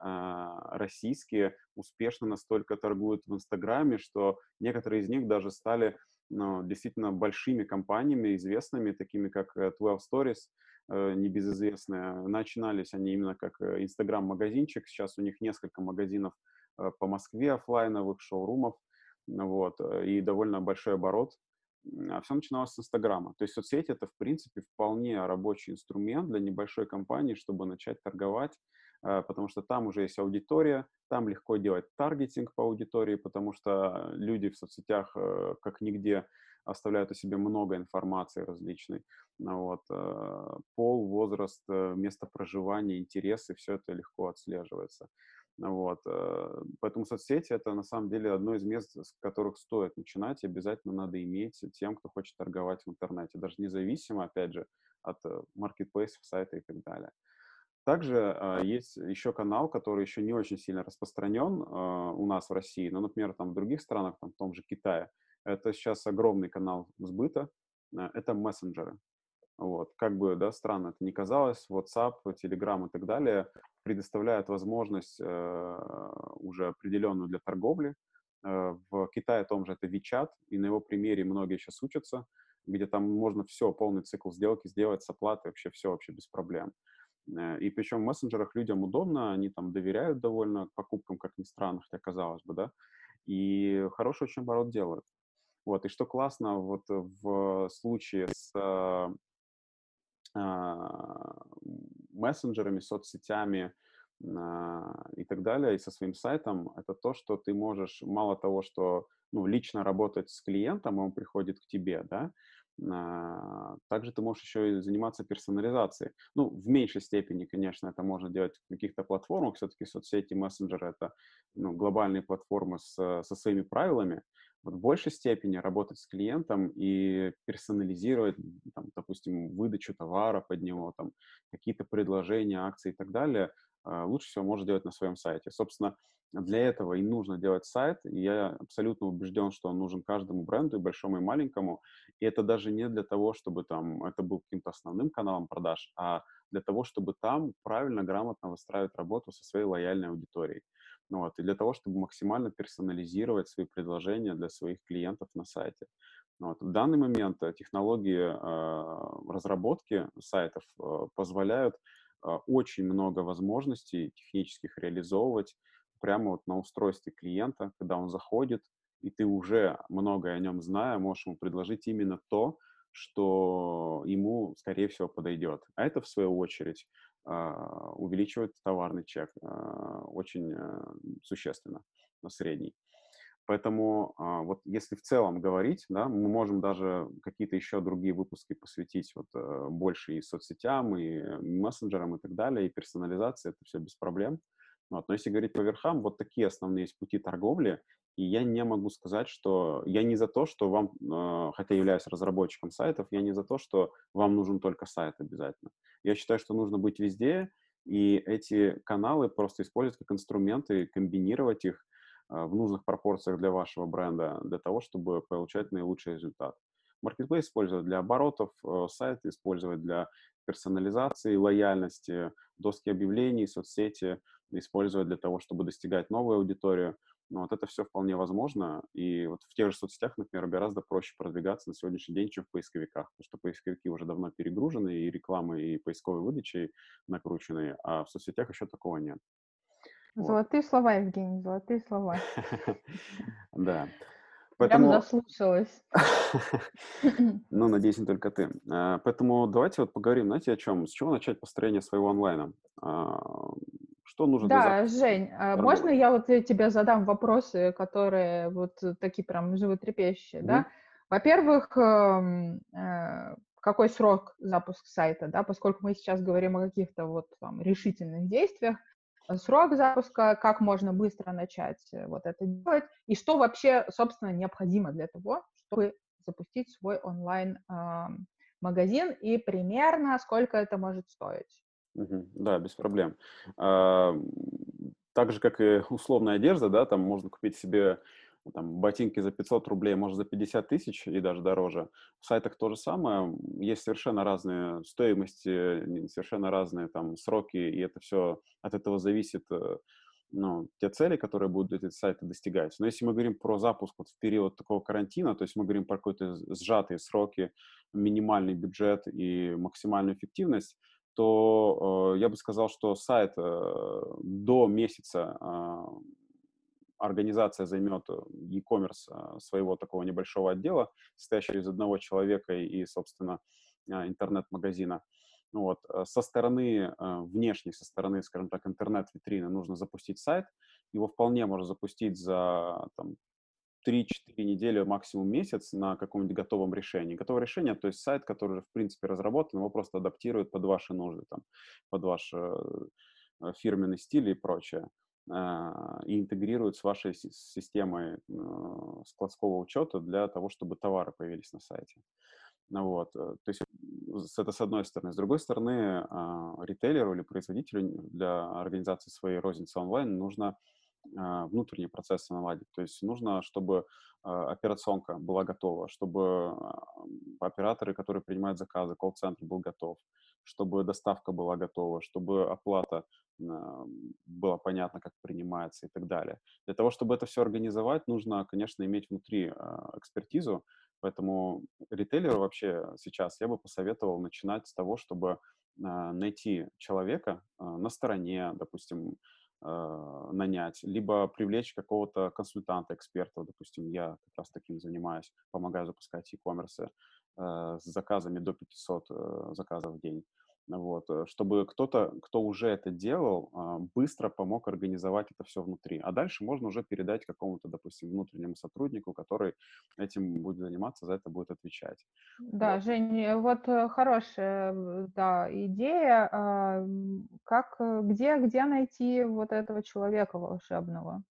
российские успешно настолько торгуют в Инстаграме, что некоторые из них даже стали ну, действительно большими компаниями, известными, такими как 12 Stories, Э, небезызвестные. Начинались они именно как э, Инстаграм-магазинчик. Сейчас у них несколько магазинов э, по Москве офлайновых, шоурумов. Вот, и довольно большой оборот. А все начиналось с Инстаграма. То есть соцсети это, в принципе, вполне рабочий инструмент для небольшой компании, чтобы начать торговать, потому что там уже есть аудитория, там легко делать таргетинг по аудитории, потому что люди в соцсетях как нигде оставляют о себе много информации различной. Ну вот. Э, пол, возраст, э, место проживания, интересы, все это легко отслеживается. Вот. Э, поэтому соцсети — это на самом деле одно из мест, с которых стоит начинать, и обязательно надо иметь тем, кто хочет торговать в интернете, даже независимо, опять же, от маркетплейсов, сайта и так далее. Также э, есть еще канал, который еще не очень сильно распространен э, у нас в России, но, например, там в других странах, там в том же Китае, это сейчас огромный канал сбыта, э, это мессенджеры. Вот. Как бы, да, странно это не казалось, WhatsApp, Telegram и так далее предоставляют возможность э, уже определенную для торговли. Э, в Китае том же это WeChat, и на его примере многие сейчас учатся, где там можно все, полный цикл сделки сделать с оплатой, вообще все вообще без проблем. Э, и причем в мессенджерах людям удобно, они там доверяют довольно покупкам, как ни странно, хотя казалось бы, да, и хороший очень оборот делают. Вот, и что классно вот в случае с э, мессенджерами, соцсетями а, и так далее, и со своим сайтом, это то, что ты можешь мало того, что ну, лично работать с клиентом, он приходит к тебе, да, также ты можешь еще и заниматься персонализацией. Ну, в меньшей степени, конечно, это можно делать в каких-то платформах. Все-таки соцсети, мессенджеры — это ну, глобальные платформы с, со своими правилами вот в большей степени работать с клиентом и персонализировать, там, допустим, выдачу товара под него, там, какие-то предложения, акции и так далее, лучше всего можно делать на своем сайте. Собственно, для этого и нужно делать сайт. И я абсолютно убежден, что он нужен каждому бренду, и большому, и маленькому. И это даже не для того, чтобы там это был каким-то основным каналом продаж, а для того, чтобы там правильно, грамотно выстраивать работу со своей лояльной аудиторией. Ну, вот, и для того, чтобы максимально персонализировать свои предложения для своих клиентов на сайте. Ну вот. В данный момент э, технологии э, разработки сайтов э, позволяют э, очень много возможностей технических реализовывать прямо вот на устройстве клиента, когда он заходит, и ты уже многое о нем зная, можешь ему предложить именно то, что ему, скорее всего, подойдет. А это, в свою очередь, увеличивает товарный чек а, очень э, существенно на средний. Поэтому а, вот если в целом говорить, да, мы можем даже какие-то еще другие выпуски посвятить вот э, больше и соцсетям, и мессенджерам и так далее, и персонализации, это все без проблем. Вот. Но если говорить по верхам, вот такие основные есть пути торговли, и я не могу сказать, что я не за то, что вам, э, хотя являюсь разработчиком сайтов, я не за то, что вам нужен только сайт обязательно. Я считаю, что нужно быть везде, и эти каналы просто использовать как инструменты, комбинировать их э, в нужных пропорциях для вашего бренда, для того, чтобы получать наилучший результат. Marketplace использовать для оборотов, э, сайт использовать для персонализации, лояльности, доски объявлений, соцсети – использовать для того, чтобы достигать новую аудиторию. Но вот это все вполне возможно. И вот в тех же соцсетях, например, гораздо проще продвигаться на сегодняшний день, чем в поисковиках, потому что поисковики уже давно перегружены, и рекламы, и поисковой выдачей накручены, а в соцсетях еще такого нет. Золотые вот. слова, Евгений, золотые слова. Да. Поэтому... Прям заслушалась. ну, надеюсь, не только ты. А, поэтому давайте вот поговорим, знаете, о чем? С чего начать построение своего онлайна? Что нужно да, для Жень, а можно я вот тебе задам вопросы, которые вот такие прям животрепещущие, mm-hmm. да? Во-первых, эм, э, какой срок запуска сайта, да, поскольку мы сейчас говорим о каких-то вот там решительных действиях, срок запуска, как можно быстро начать э, вот это делать, и что вообще, собственно, необходимо для того, чтобы запустить свой онлайн-магазин, и примерно сколько это может стоить. Да, без проблем. А, так же, как и условная одежда, да, там можно купить себе там, ботинки за 500 рублей, может, за 50 тысяч и даже дороже. В сайтах то же самое. Есть совершенно разные стоимости, совершенно разные там сроки, и это все от этого зависит, э, ну, те цели, которые будут эти сайты достигать. Но если мы говорим про запуск вот в период такого карантина, то есть мы говорим про какие-то сжатые сроки, минимальный бюджет и максимальную эффективность, то э, я бы сказал, что сайт э, до месяца э, организация займет э, e-commerce э, своего такого небольшого отдела, состоящего из одного человека и, собственно, э, интернет-магазина. Вот. Со стороны внешней, со стороны, скажем так, интернет-витрины нужно запустить сайт. Его вполне можно запустить за там, 3-4 недели, максимум месяц на каком-нибудь готовом решении. Готовое решение, то есть сайт, который уже, в принципе, разработан, его просто адаптируют под ваши нужды, там, под ваш э, фирменный стиль и прочее а, и интегрируют с вашей системой э, складского учета для того, чтобы товары появились на сайте. Ну вот, э, то есть это с одной стороны. С другой стороны, а, ритейлеру или производителю для организации своей розницы онлайн нужно внутренние процессы наладить. То есть нужно, чтобы а, операционка была готова, чтобы а, операторы, которые принимают заказы, колл-центр был готов, чтобы доставка была готова, чтобы оплата было понятно, как принимается и так далее. Для того, чтобы это все организовать, нужно, конечно, иметь внутри экспертизу, поэтому ритейлеру вообще сейчас я бы посоветовал начинать с того, чтобы найти человека на стороне, допустим, нанять, либо привлечь какого-то консультанта, эксперта, допустим, я как раз таким занимаюсь, помогаю запускать e-commerce э, с заказами до 500 э, заказов в день вот, э, чтобы кто-то, кто уже это делал, а, быстро помог организовать это все внутри. А дальше можно уже передать какому-то, допустим, внутреннему сотруднику, который этим будет заниматься, за это будет отвечать. Да, вот. Жень, вот э, хорошая да, идея. А, как, э, где, где найти вот этого человека волшебного?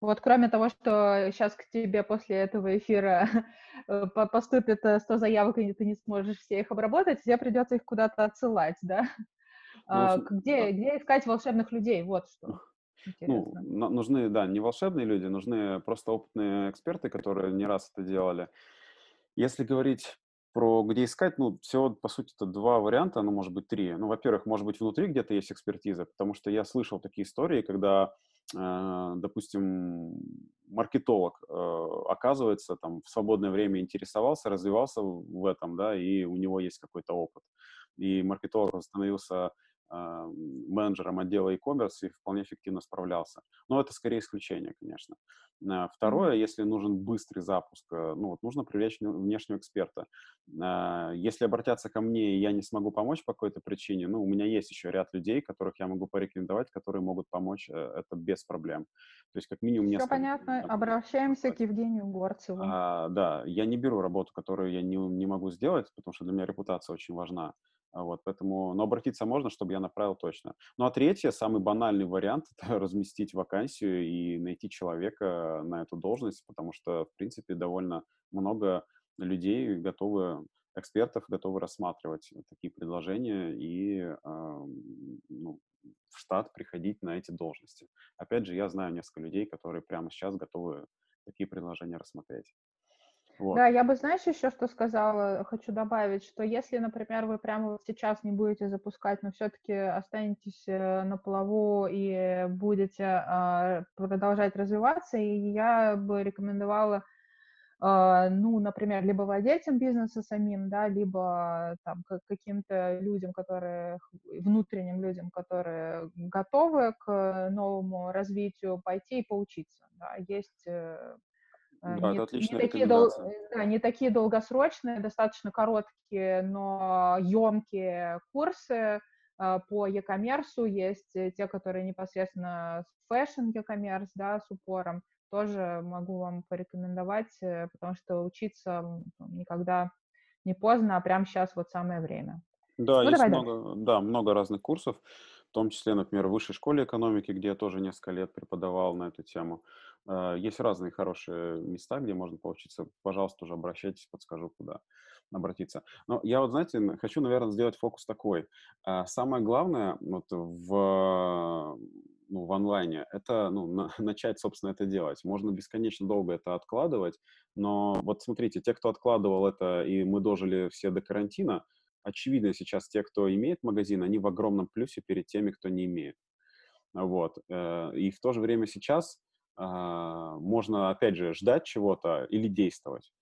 Вот кроме того, что сейчас к тебе после этого эфира э, поступит 100 заявок, и ты не сможешь все их обработать, тебе придется их куда-то отсылать, да? Ну, где, где искать волшебных людей? Вот что. Ну, нужны, да, не волшебные люди, нужны просто опытные эксперты, которые не раз это делали. Если говорить про где искать, ну, всего, по сути, это два варианта, ну, может быть, три. Ну, во-первых, может быть, внутри где-то есть экспертиза, потому что я слышал такие истории, когда, э, допустим, маркетолог, э, оказывается, там, в свободное время интересовался, развивался в этом, да, и у него есть какой-то опыт. И маркетолог становился а, менеджером отдела e-commerce и вполне эффективно справлялся. Но это скорее исключение, конечно. А, второе, если нужен быстрый запуск, э, ну вот нужно привлечь внешнего эксперта. А, если обратятся ко мне, и я не смогу помочь по какой-то причине, ну, у меня есть еще ряд людей, которых я могу порекомендовать, которые могут помочь э, это без проблем. То есть как минимум Все понятно, обращаемся к Евгению Горцеву. А, да, я не беру работу, которую я не, не могу сделать, потому что для меня репутация очень важна. А вот, поэтому, но обратиться можно, чтобы я направил точно. Ну, а третье, самый банальный вариант, это разместить вакансию и найти человека на эту должность, потому что, в принципе, довольно много людей готовы, экспертов готовы рассматривать такие предложения и э, ну, в штат приходить на эти должности. Опять же, я знаю несколько людей, которые прямо сейчас готовы такие предложения рассмотреть. Вот. Да, я бы, знаешь, еще что сказала, хочу добавить, что если, например, вы прямо сейчас не будете запускать, но все-таки останетесь э, на плаву и будете э, продолжать развиваться, и я бы рекомендовала, э, ну, например, либо владельцам бизнеса самим, да, либо там каким-то людям, которые, внутренним людям, которые готовы к новому развитию, пойти и поучиться. Да. Есть Э, да, не, это отличная не такие, дол, да, не такие долгосрочные, достаточно короткие, но емкие курсы э, по e-commerce. Есть те, которые непосредственно с fashion e-commerce, да, с упором. Тоже могу вам порекомендовать, э, потому что учиться никогда не поздно, а прямо сейчас вот самое время. Да, ну, есть много, да, много разных курсов, в том числе, например, в высшей школе экономики, где я тоже несколько лет преподавал на эту тему. Э, есть разные хорошие места, где можно поучиться. Пожалуйста, уже обращайтесь, подскажу, куда обратиться. Но я вот, знаете, хочу, наверное, сделать фокус такой. Э, самое главное вот в, ну, в онлайне — это ну, на, начать, собственно, это делать. Можно бесконечно долго это откладывать, но вот смотрите, те, кто откладывал это, и мы дожили все до карантина, очевидно сейчас те, кто имеет магазин, они в огромном плюсе перед теми, кто не имеет. Вот. Э, и в то же время сейчас а, можно, опять же, ждать чего-то или действовать.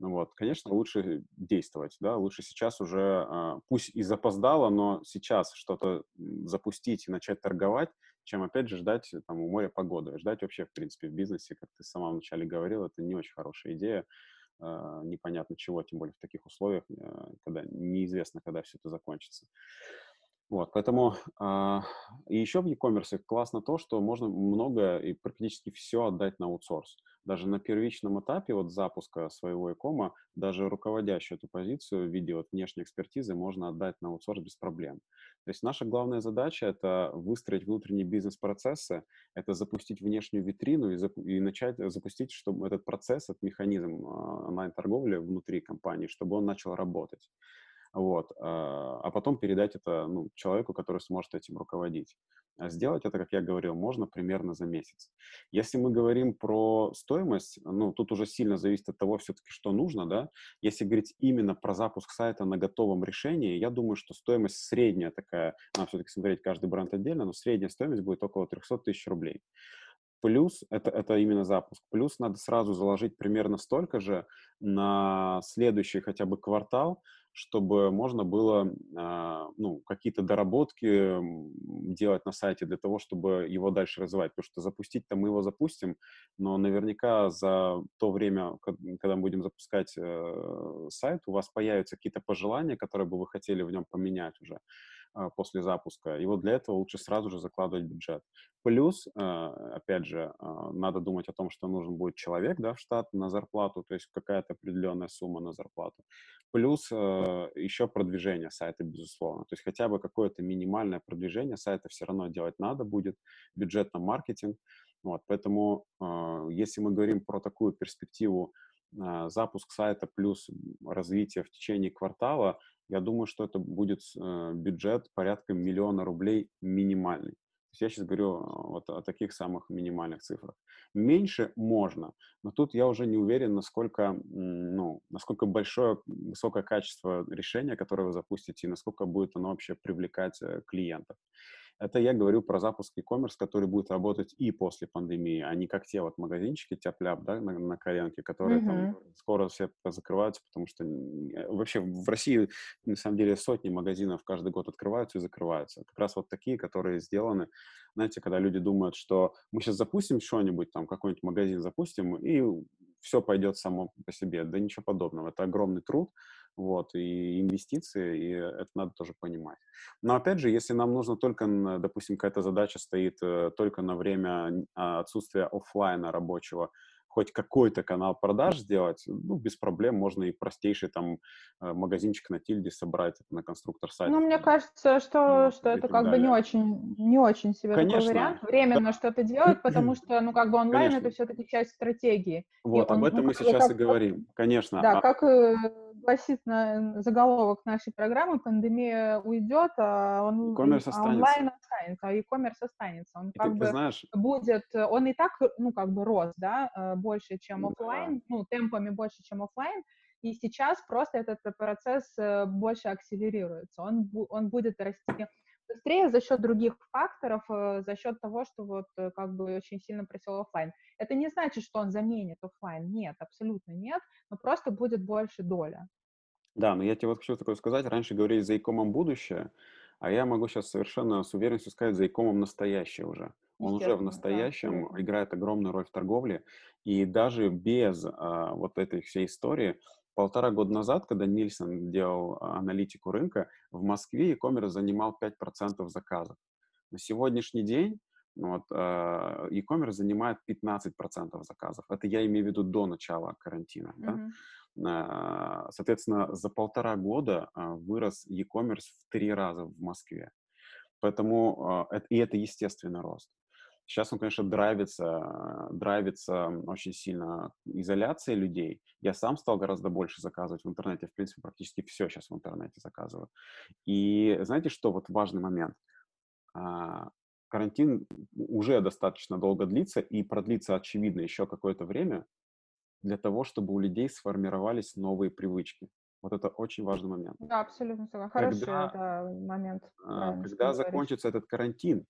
Ну вот, конечно, лучше действовать, да, лучше сейчас уже, а, пусть и запоздало, но сейчас что-то запустить и начать торговать, чем, опять же, ждать там у моря погоды. Ждать вообще, в принципе, в бизнесе, как ты сама вначале говорил, это не очень хорошая идея, а, непонятно чего, тем более в таких условиях, когда неизвестно, когда все это закончится. Вот, поэтому э, и еще в e-commerce классно то, что можно много и практически все отдать на аутсорс. Даже на первичном этапе вот запуска своего e-кома, даже руководящую эту позицию в виде вот внешней экспертизы можно отдать на аутсорс без проблем. То есть наша главная задача — это выстроить внутренние бизнес-процессы, это запустить внешнюю витрину и, зап- и начать запустить чтобы этот процесс, этот механизм э, онлайн-торговли внутри компании, чтобы он начал работать вот, а, а потом передать это ну, человеку, который сможет этим руководить. А сделать это, как я говорил, можно примерно за месяц. Если мы говорим про стоимость, ну, тут уже сильно зависит от того все-таки, что нужно, да. Если говорить именно про запуск сайта на готовом решении, я думаю, что стоимость средняя такая, надо все-таки смотреть каждый бренд отдельно, но средняя стоимость будет около 300 тысяч рублей. Плюс, это, это именно запуск, плюс надо сразу заложить примерно столько же на следующий хотя бы квартал, чтобы можно было а, ну, какие-то доработки делать на сайте для того, чтобы его дальше развивать. Потому что запустить-то мы его запустим, но наверняка за то время, когда мы будем запускать э, сайт, у вас появятся какие-то пожелания, которые бы вы хотели в нем поменять уже. А, после запуска. И вот для этого лучше сразу же закладывать бюджет. Плюс, а, опять же, а, надо думать о том, что нужен будет человек да, в штат на зарплату, то есть какая-то определенная сумма на зарплату. Плюс еще продвижение сайта, безусловно. То есть хотя бы какое-то минимальное продвижение сайта все равно делать надо будет, бюджет на маркетинг. Вот, поэтому если мы говорим про такую перспективу запуск сайта плюс развитие в течение квартала, я думаю, что это будет э, бюджет порядка миллиона рублей минимальный. Я сейчас говорю а, вот о таких самых минимальных цифрах. Меньше можно, но тут я уже не уверен, насколько, ну, насколько большое, высокое качество решения, которое вы запустите, и насколько будет оно вообще привлекать э, клиентов. Это я говорю про запуск e-commerce, который будет работать и после пандемии, а не как те вот магазинчики тяп да, на, на коленке, которые mm-hmm. там скоро все закрываются, потому что э, вообще в России, на самом деле, сотни магазинов каждый год открываются и закрываются. Как раз вот такие, которые сделаны, знаете, когда люди думают, что мы сейчас запустим что-нибудь, там какой-нибудь магазин запустим, и все пойдет само по себе. Да ничего подобного. Это огромный труд, вот, и инвестиции, и это надо тоже понимать. Но опять же, если нам нужно только, допустим, какая-то задача стоит э, только на время а, отсутствия офлайна рабочего, хоть какой-то канал продаж сделать, ну, без проблем можно и простейший там э, магазинчик на тильде собрать на конструктор сайта. Ну, мне кажется, что, ну, что это как далее. бы не очень, не очень себе Конечно, такой вариант. Временно да. что-то делать, потому что, ну, как бы онлайн Конечно. это все-таки часть стратегии. Вот, и об он, этом ну, мы сейчас как, и говорим. Конечно. Да, а... как э, гласит на, заголовок нашей программы, пандемия уйдет, а, он, а онлайн останется, а e-commerce останется. Он и как бы знаешь... будет, он и так, ну, как бы рос, да, э, больше, чем офлайн, ну, темпами больше, чем офлайн, и сейчас просто этот процесс э, больше акселерируется. Он, он будет расти быстрее за счет других факторов, э, за счет того, что вот как бы очень сильно просел офлайн. Это не значит, что он заменит офлайн, нет, абсолютно нет, но просто будет больше доля. Да, но я тебе вот хочу такое сказать. Раньше говорили за икомом будущее, а я могу сейчас совершенно с уверенностью сказать за икомом настоящее уже. Он уже в настоящем да. играет огромную роль в торговле. И даже без а, вот этой всей истории, полтора года назад, когда Нильсон делал аналитику рынка, в Москве e-commerce занимал 5% заказов. На сегодняшний день ну вот, а, e-commerce занимает 15% заказов. Это я имею в виду до начала карантина. Mm-hmm. Да? А, соответственно, за полтора года а, вырос e-commerce в три раза в Москве. Поэтому, и это естественный рост. Сейчас он, конечно, драйвится, драйвится очень сильно изоляцией людей. Я сам стал гораздо больше заказывать в интернете. В принципе, практически все сейчас в интернете заказываю. И знаете, что вот важный момент? Карантин уже достаточно долго длится и продлится, очевидно, еще какое-то время для того, чтобы у людей сформировались новые привычки. Вот это очень важный момент. Да, абсолютно согласна. Хороший когда, это момент. А, когда закончится этот карантин,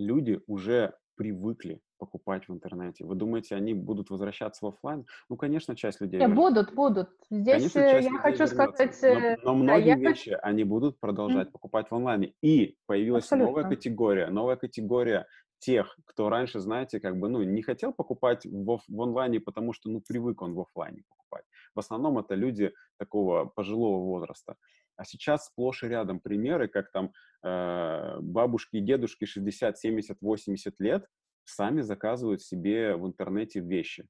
люди уже привыкли покупать в интернете. Вы думаете, они будут возвращаться в офлайн? Ну, конечно, часть людей. Не, будут, будут. Здесь конечно, я хочу сказать... Но, но многие да, вещи я... они будут продолжать mm. покупать в онлайне. И появилась Абсолютно. новая категория, новая категория тех, кто раньше, знаете, как бы, ну, не хотел покупать в, в онлайне, потому что, ну, привык он в офлайне покупать. В основном это люди такого пожилого возраста. А сейчас сплошь и рядом примеры, как там э, бабушки и дедушки 60, 70, 80 лет сами заказывают себе в интернете вещи.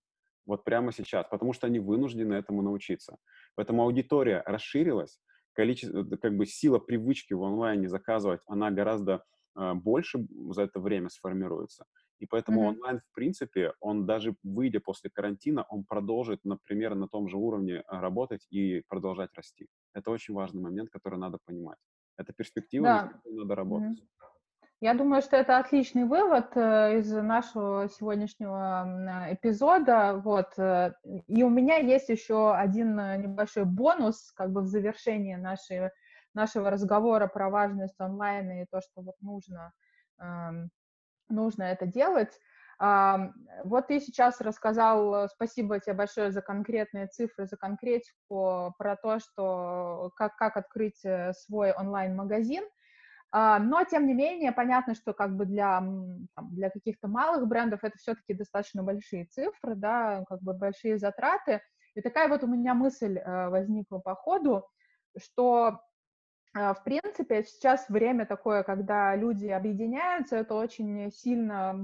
Вот прямо сейчас, потому что они вынуждены этому научиться. Поэтому аудитория расширилась, количество, как бы сила привычки в онлайне заказывать, она гораздо э, больше за это время сформируется. И поэтому mm-hmm. онлайн, в принципе, он даже выйдя после карантина, он продолжит, например, на том же уровне а, работать и продолжать расти. Это очень важный момент, который надо понимать. Это перспектива, да. надо работать. Mm-hmm. Я думаю, что это отличный вывод э, из нашего сегодняшнего эпизода. Вот. Э, и у меня есть еще один э, небольшой бонус как бы в завершении нашей, нашего разговора про важность онлайна и то, что вот нужно эм, нужно это делать. Вот ты сейчас рассказал, э, спасибо тебе большое за конкретные цифры, за конкретику, про то, что как, как открыть э, свой онлайн-магазин. Но, тем не менее, понятно, что как бы для, там, для каких-то малых брендов это все-таки достаточно большие цифры, да, как бы большие затраты. И такая вот у меня мысль э, возникла по ходу, что а, в принципе, сейчас время такое, когда люди объединяются, это очень сильно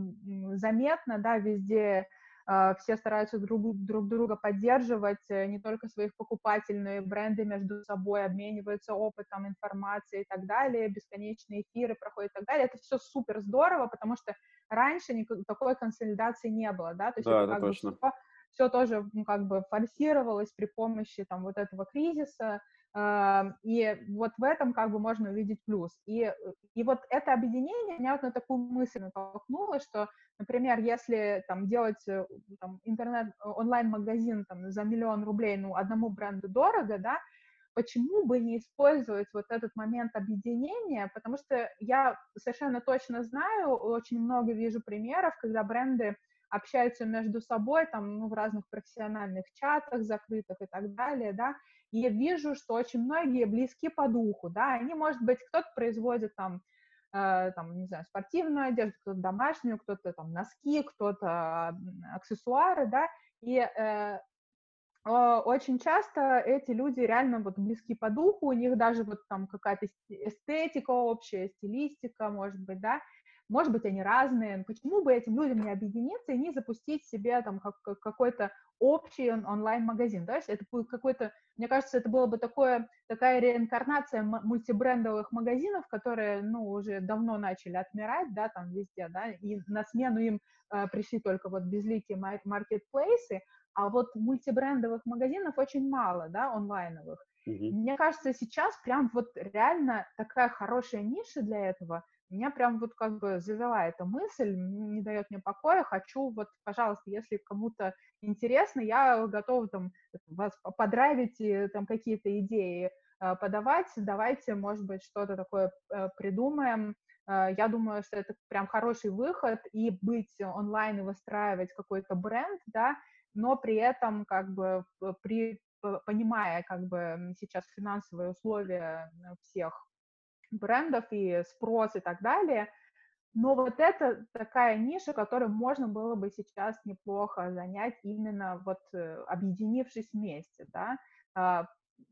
заметно, да, везде а, все стараются друг, друг друга поддерживать, э, не только своих покупателей, но и бренды между собой обмениваются опытом, информацией и так далее, бесконечные эфиры проходят и так далее. Это все супер здорово, потому что раньше никакой такой консолидации не было, да, то есть да, это, это точно. бы все все тоже ну, как бы форсировалось при помощи там вот этого кризиса, и вот в этом как бы можно увидеть плюс. И, и вот это объединение меня вот на такую мысль натолкнуло, что, например, если там делать э, там, интернет, э, онлайн-магазин там, за миллион рублей, ну, одному бренду дорого, да, почему бы не использовать вот этот момент объединения, потому что я совершенно точно знаю, очень много вижу примеров, когда бренды общаются между собой там, ну, в разных профессиональных чатах закрытых и так далее, да, и я вижу, что очень многие близки по духу, да, они, может быть, кто-то производит там, э, там, не знаю, спортивную одежду, кто-то домашнюю, кто-то там носки, кто-то аксессуары, да, и э, очень часто эти люди реально вот близки по духу, у них даже вот там какая-то эстетика общая, стилистика, может быть, да, может быть, они разные, почему бы этим людям не объединиться и не запустить себе там как, какой-то общий онлайн-магазин, да, это будет какой-то, мне кажется, это было бы такое, такая реинкарнация мультибрендовых магазинов, которые, ну, уже давно начали отмирать, да, там везде, да, и на смену им э, пришли только вот безликие маркетплейсы, а вот мультибрендовых магазинов очень мало, да, онлайновых. Mm-hmm. Мне кажется, сейчас прям вот реально такая хорошая ниша для этого. Меня прям вот как бы завела эта мысль, не дает мне покоя. Хочу вот, пожалуйста, если кому-то интересно, я готова там вас подравить, там какие-то идеи э, подавать. Давайте, может быть, что-то такое э, придумаем. Э, я думаю, что это прям хороший выход, и быть онлайн и выстраивать какой-то бренд, да, но при этом как бы при, понимая как бы сейчас финансовые условия всех брендов и спрос и так далее, но вот это такая ниша, которую можно было бы сейчас неплохо занять, именно вот э, объединившись вместе, да. А,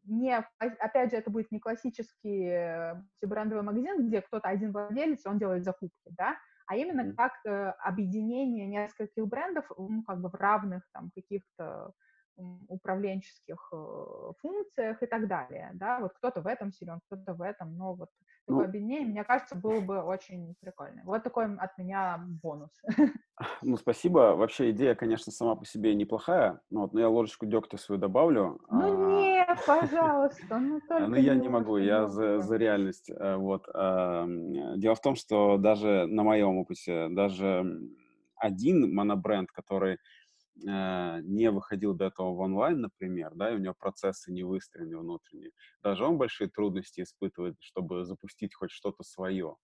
не, опять же, это будет не классический э, брендовый магазин, где кто-то один владелец, он делает закупки, да, а именно как объединение нескольких брендов, ну, как бы в равных там каких-то управленческих э, функциях и так далее, да, вот кто-то в этом силен, кто-то в этом, но вот такое ну, объединение, мне кажется, было бы очень прикольно. Вот такой от меня бонус. Ну, спасибо. Вообще идея, конечно, сама по себе неплохая, но, вот, но я ложечку дегтя свою добавлю. Ну, а... не, пожалуйста, ну только Ну, я не могу, я за, за реальность. Э, вот. Дело в том, что даже на моем опыте, даже один монобренд, который не выходил до этого в онлайн, например, да, и у него процессы не выстроены внутренние, даже он большие трудности испытывает, чтобы запустить хоть что-то свое.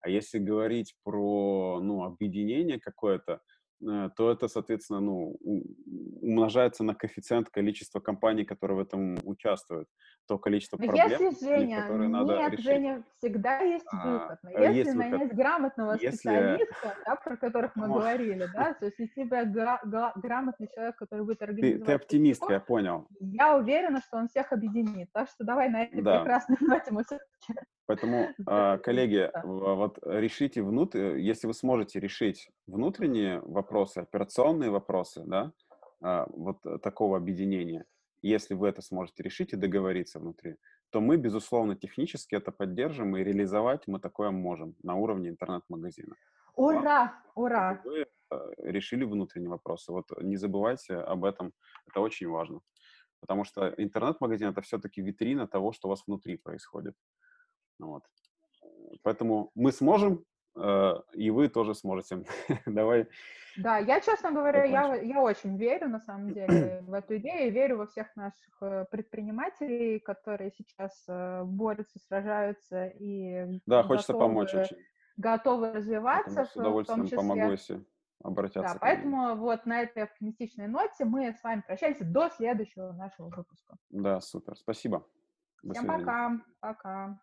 А если говорить про, ну, объединение какое-то, Э, то это, соответственно, ну, умножается на коэффициент количества компаний, которые в этом участвуют, то количество проблем, если, Женя, которые нет, надо решить. Женя, всегда есть а, выход. Но если есть нанять выход. грамотного если... специалиста, да, про которых мы Может. говорили, да, то есть если тебя гра- гра- грамотный человек, который будет организовать... Ты, ты оптимистка, я понял. Я уверена, что он всех объединит. Так что давай на этой да. прекрасной ноте мы Поэтому, а, коллеги, вот решите внутрь, если вы сможете решить внутренние вопросы, операционные вопросы, да, а, вот такого объединения, если вы это сможете решить и договориться внутри, то мы, безусловно, технически это поддержим, и реализовать мы такое можем на уровне интернет-магазина. Ура! Ура! Вы а, решили внутренние вопросы. Вот не забывайте об этом, это очень важно. Потому что интернет-магазин — это все-таки витрина того, что у вас внутри происходит. Вот. Поэтому мы сможем, э, и вы тоже сможете. Давай. Да, я, честно говоря, я, я очень верю, на самом деле, в эту идею, верю во всех наших э, предпринимателей, которые сейчас э, борются, сражаются и Да, хочется готовы, помочь очень. Готовы развиваться. Поэтому с удовольствием в том числе. помогу, если обратятся. Да, поэтому вот на этой оптимистичной ноте мы с вами прощаемся до следующего нашего выпуска. Да, супер. Спасибо. До Всем свидания. пока. Пока.